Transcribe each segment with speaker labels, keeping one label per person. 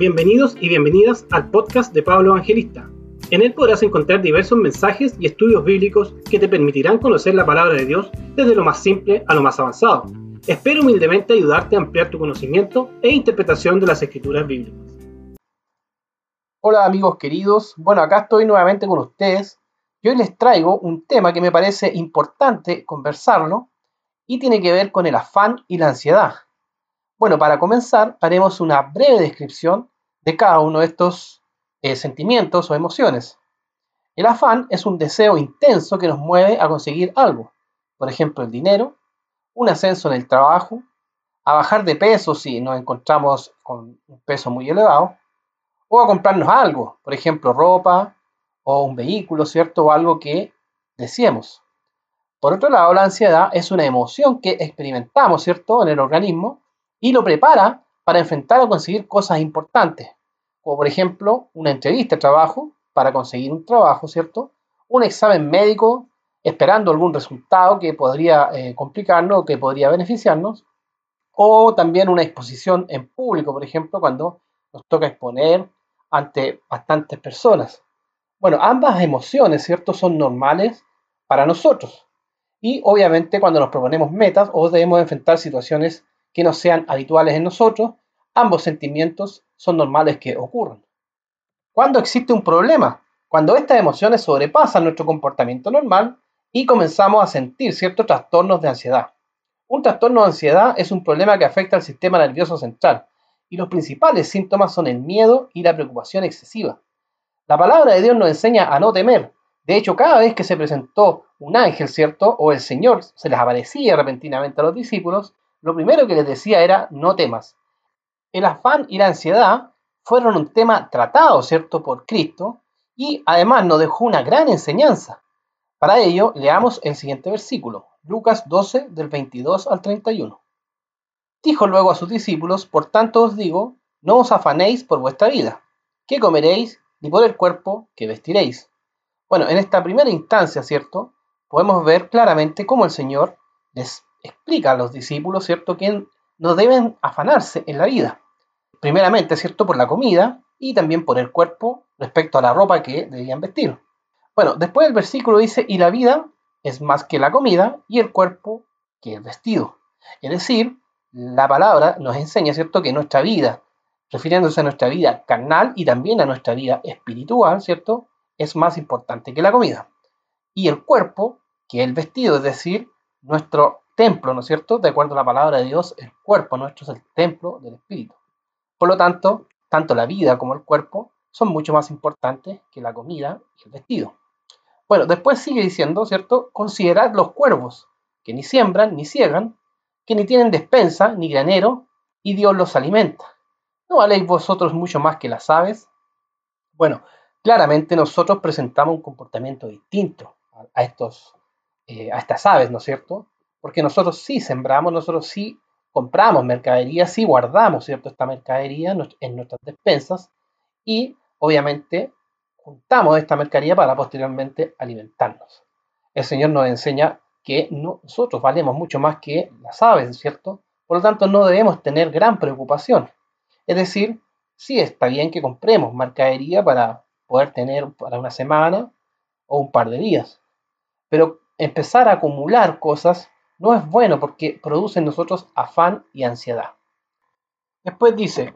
Speaker 1: Bienvenidos y bienvenidas al podcast de Pablo Evangelista. En él podrás encontrar diversos mensajes y estudios bíblicos que te permitirán conocer la palabra de Dios desde lo más simple a lo más avanzado. Espero humildemente ayudarte a ampliar tu conocimiento e interpretación de las escrituras bíblicas.
Speaker 2: Hola amigos queridos, bueno acá estoy nuevamente con ustedes y hoy les traigo un tema que me parece importante conversarlo y tiene que ver con el afán y la ansiedad. Bueno, para comenzar haremos una breve descripción de cada uno de estos eh, sentimientos o emociones. El afán es un deseo intenso que nos mueve a conseguir algo, por ejemplo el dinero, un ascenso en el trabajo, a bajar de peso si nos encontramos con un peso muy elevado, o a comprarnos algo, por ejemplo ropa o un vehículo, ¿cierto? O algo que deseemos. Por otro lado, la ansiedad es una emoción que experimentamos, ¿cierto?, en el organismo y lo prepara para enfrentar o conseguir cosas importantes, como por ejemplo una entrevista de trabajo para conseguir un trabajo, ¿cierto? Un examen médico esperando algún resultado que podría eh, complicarnos o que podría beneficiarnos, o también una exposición en público, por ejemplo, cuando nos toca exponer ante bastantes personas. Bueno, ambas emociones, ¿cierto?, son normales para nosotros. Y obviamente cuando nos proponemos metas o debemos enfrentar situaciones que no sean habituales en nosotros, ambos sentimientos son normales que ocurran. Cuando existe un problema, cuando estas emociones sobrepasan nuestro comportamiento normal y comenzamos a sentir ciertos trastornos de ansiedad. Un trastorno de ansiedad es un problema que afecta al sistema nervioso central y los principales síntomas son el miedo y la preocupación excesiva. La palabra de Dios nos enseña a no temer. De hecho, cada vez que se presentó un ángel, ¿cierto? O el Señor se les aparecía repentinamente a los discípulos, lo primero que les decía era no temas. El afán y la ansiedad fueron un tema tratado, ¿cierto?, por Cristo y además nos dejó una gran enseñanza. Para ello, leamos el siguiente versículo, Lucas 12 del 22 al 31. Dijo luego a sus discípulos, por tanto os digo, no os afanéis por vuestra vida, qué comeréis, ni por el cuerpo, que vestiréis. Bueno, en esta primera instancia, ¿cierto? Podemos ver claramente cómo el Señor les explica a los discípulos, ¿cierto?, que no deben afanarse en la vida. Primeramente, ¿cierto?, por la comida y también por el cuerpo respecto a la ropa que debían vestir. Bueno, después el versículo dice, y la vida es más que la comida y el cuerpo que el vestido. Es decir, la palabra nos enseña, ¿cierto?, que nuestra vida, refiriéndose a nuestra vida carnal y también a nuestra vida espiritual, ¿cierto?, es más importante que la comida. Y el cuerpo, que el vestido, es decir, nuestro templo, ¿no es cierto? De acuerdo a la palabra de Dios, el cuerpo nuestro es el templo del Espíritu. Por lo tanto, tanto la vida como el cuerpo son mucho más importantes que la comida y el vestido. Bueno, después sigue diciendo, ¿cierto? Considerad los cuervos, que ni siembran ni ciegan, que ni tienen despensa ni granero, y Dios los alimenta. ¿No valéis vosotros mucho más que las aves? Bueno, claramente nosotros presentamos un comportamiento distinto a, estos, eh, a estas aves, ¿no es cierto? Porque nosotros sí sembramos, nosotros sí compramos mercadería, sí guardamos ¿cierto? esta mercadería en nuestras despensas y obviamente juntamos esta mercadería para posteriormente alimentarnos. El Señor nos enseña que nosotros valemos mucho más que las aves, ¿cierto? Por lo tanto, no debemos tener gran preocupación. Es decir, sí está bien que compremos mercadería para poder tener para una semana o un par de días, pero empezar a acumular cosas no es bueno porque produce en nosotros afán y ansiedad. Después dice,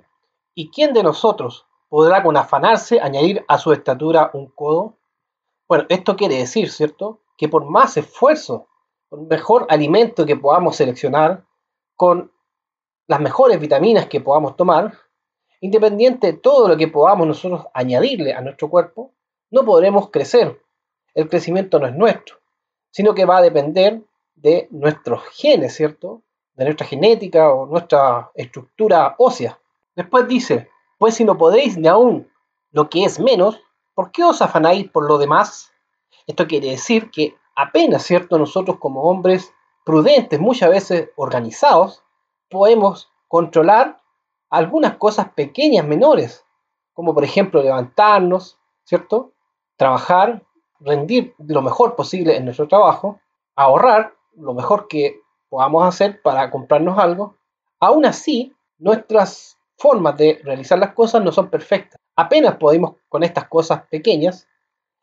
Speaker 2: ¿y quién de nosotros podrá con afanarse añadir a su estatura un codo? Bueno, esto quiere decir, ¿cierto? Que por más esfuerzo, por mejor alimento que podamos seleccionar, con las mejores vitaminas que podamos tomar, independiente de todo lo que podamos nosotros añadirle a nuestro cuerpo, no podremos crecer. El crecimiento no es nuestro, sino que va a depender de nuestros genes, ¿cierto? De nuestra genética o nuestra estructura ósea. Después dice, pues si no podéis ni aún lo que es menos, ¿por qué os afanáis por lo demás? Esto quiere decir que apenas, ¿cierto? Nosotros como hombres prudentes, muchas veces organizados, podemos controlar algunas cosas pequeñas, menores, como por ejemplo levantarnos, ¿cierto? Trabajar, rendir lo mejor posible en nuestro trabajo, ahorrar lo mejor que podamos hacer para comprarnos algo, aún así nuestras formas de realizar las cosas no son perfectas. Apenas podemos con estas cosas pequeñas,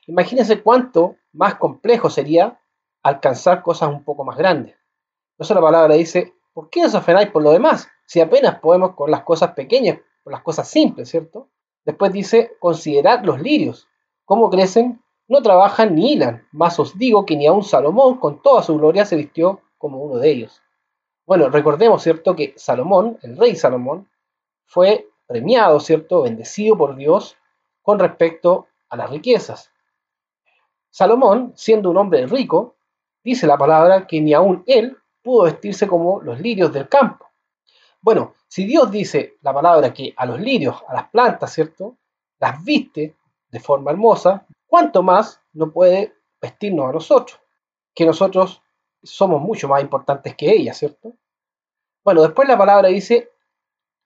Speaker 2: imagínense cuánto más complejo sería alcanzar cosas un poco más grandes. Entonces la palabra dice, ¿por qué os afanáis por lo demás? Si apenas podemos con las cosas pequeñas, con las cosas simples, ¿cierto? Después dice, considerad los lirios, cómo crecen, no trabajan ni hilan, mas os digo que ni aun Salomón con toda su gloria se vistió como uno de ellos. Bueno, recordemos, ¿cierto?, que Salomón, el rey Salomón, fue premiado, ¿cierto?, bendecido por Dios con respecto a las riquezas. Salomón, siendo un hombre rico, dice la palabra que ni aun él pudo vestirse como los lirios del campo. Bueno, si Dios dice la palabra que a los lirios, a las plantas, ¿cierto? Las viste de forma hermosa, ¿cuánto más no puede vestirnos a nosotros? Que nosotros somos mucho más importantes que ella, ¿cierto? Bueno, después la palabra dice,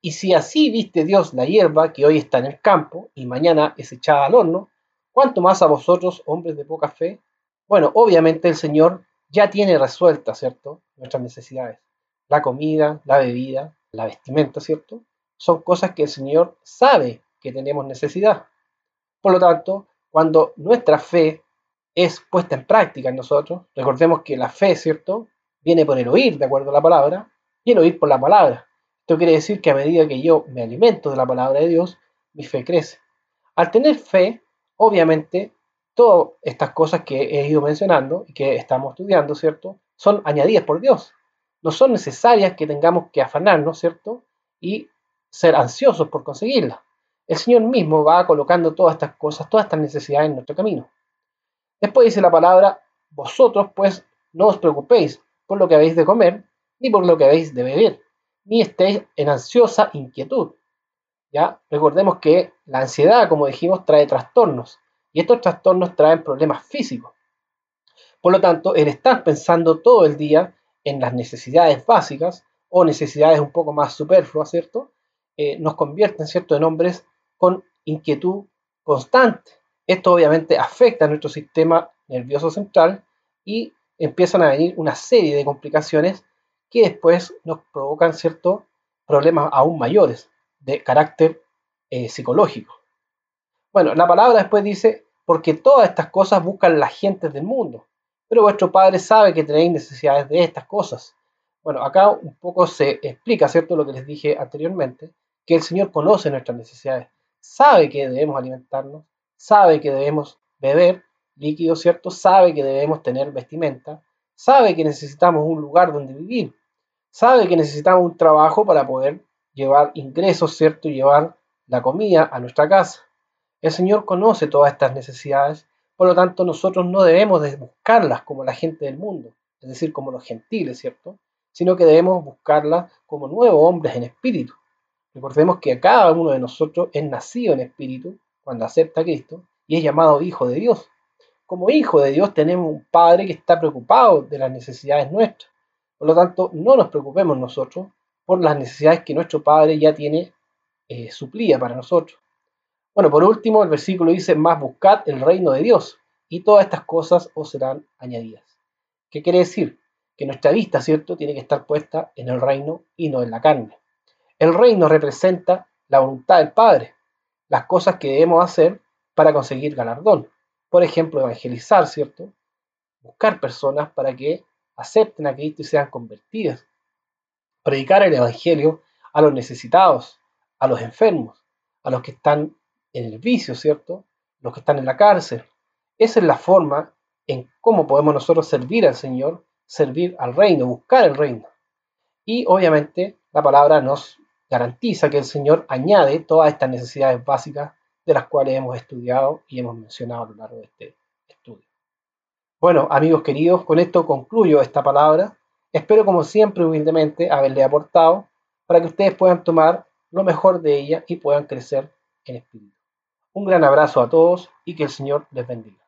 Speaker 2: y si así viste Dios la hierba que hoy está en el campo y mañana es echada al horno, ¿cuánto más a vosotros, hombres de poca fe? Bueno, obviamente el Señor ya tiene resueltas, ¿cierto? Nuestras necesidades. La comida, la bebida, la vestimenta, ¿cierto? Son cosas que el Señor sabe que tenemos necesidad. Por lo tanto, cuando nuestra fe es puesta en práctica en nosotros, recordemos que la fe, ¿cierto? Viene por el oír, de acuerdo a la palabra, y el oír por la palabra. Esto quiere decir que a medida que yo me alimento de la palabra de Dios, mi fe crece. Al tener fe, obviamente, todas estas cosas que he ido mencionando y que estamos estudiando, ¿cierto? Son añadidas por Dios. No son necesarias que tengamos que afanarnos, ¿cierto? Y ser ansiosos por conseguirlas. El Señor mismo va colocando todas estas cosas, todas estas necesidades en nuestro camino. Después dice la palabra, vosotros pues no os preocupéis por lo que habéis de comer, ni por lo que habéis de beber, ni estéis en ansiosa inquietud. Ya recordemos que la ansiedad, como dijimos, trae trastornos y estos trastornos traen problemas físicos. Por lo tanto, el estar pensando todo el día en las necesidades básicas o necesidades un poco más superfluas, ¿cierto? Eh, nos convierte, ¿cierto?, en hombres con inquietud constante. Esto obviamente afecta a nuestro sistema nervioso central y empiezan a venir una serie de complicaciones que después nos provocan ciertos problemas aún mayores de carácter eh, psicológico. Bueno, la palabra después dice, porque todas estas cosas buscan las gentes del mundo. Pero vuestro Padre sabe que tenéis necesidades de estas cosas. Bueno, acá un poco se explica, ¿cierto? Lo que les dije anteriormente, que el Señor conoce nuestras necesidades, sabe que debemos alimentarnos, sabe que debemos beber líquido, ¿cierto? Sabe que debemos tener vestimenta, sabe que necesitamos un lugar donde vivir, sabe que necesitamos un trabajo para poder llevar ingresos, ¿cierto? Y llevar la comida a nuestra casa. El Señor conoce todas estas necesidades, por lo tanto nosotros no debemos de buscarlas como la gente del mundo, es decir, como los gentiles, ¿cierto? Sino que debemos buscarlas como nuevos hombres en espíritu. Recordemos que cada uno de nosotros es nacido en espíritu cuando acepta a Cristo y es llamado hijo de Dios. Como hijo de Dios tenemos un Padre que está preocupado de las necesidades nuestras. Por lo tanto, no nos preocupemos nosotros por las necesidades que nuestro Padre ya tiene eh, suplida para nosotros. Bueno, por último, el versículo dice, más buscad el reino de Dios y todas estas cosas os serán añadidas. ¿Qué quiere decir? Que nuestra vista, ¿cierto?, tiene que estar puesta en el reino y no en la carne. El reino representa la voluntad del Padre, las cosas que debemos hacer para conseguir galardón. Por ejemplo, evangelizar, ¿cierto? Buscar personas para que acepten a Cristo y sean convertidas. Predicar el Evangelio a los necesitados, a los enfermos, a los que están en el vicio, ¿cierto? Los que están en la cárcel. Esa es la forma en cómo podemos nosotros servir al Señor, servir al reino, buscar el reino. Y obviamente la palabra nos garantiza que el Señor añade todas estas necesidades básicas de las cuales hemos estudiado y hemos mencionado a lo largo de este estudio. Bueno, amigos queridos, con esto concluyo esta palabra. Espero como siempre humildemente haberle aportado para que ustedes puedan tomar lo mejor de ella y puedan crecer en espíritu. Un gran abrazo a todos y que el Señor les bendiga.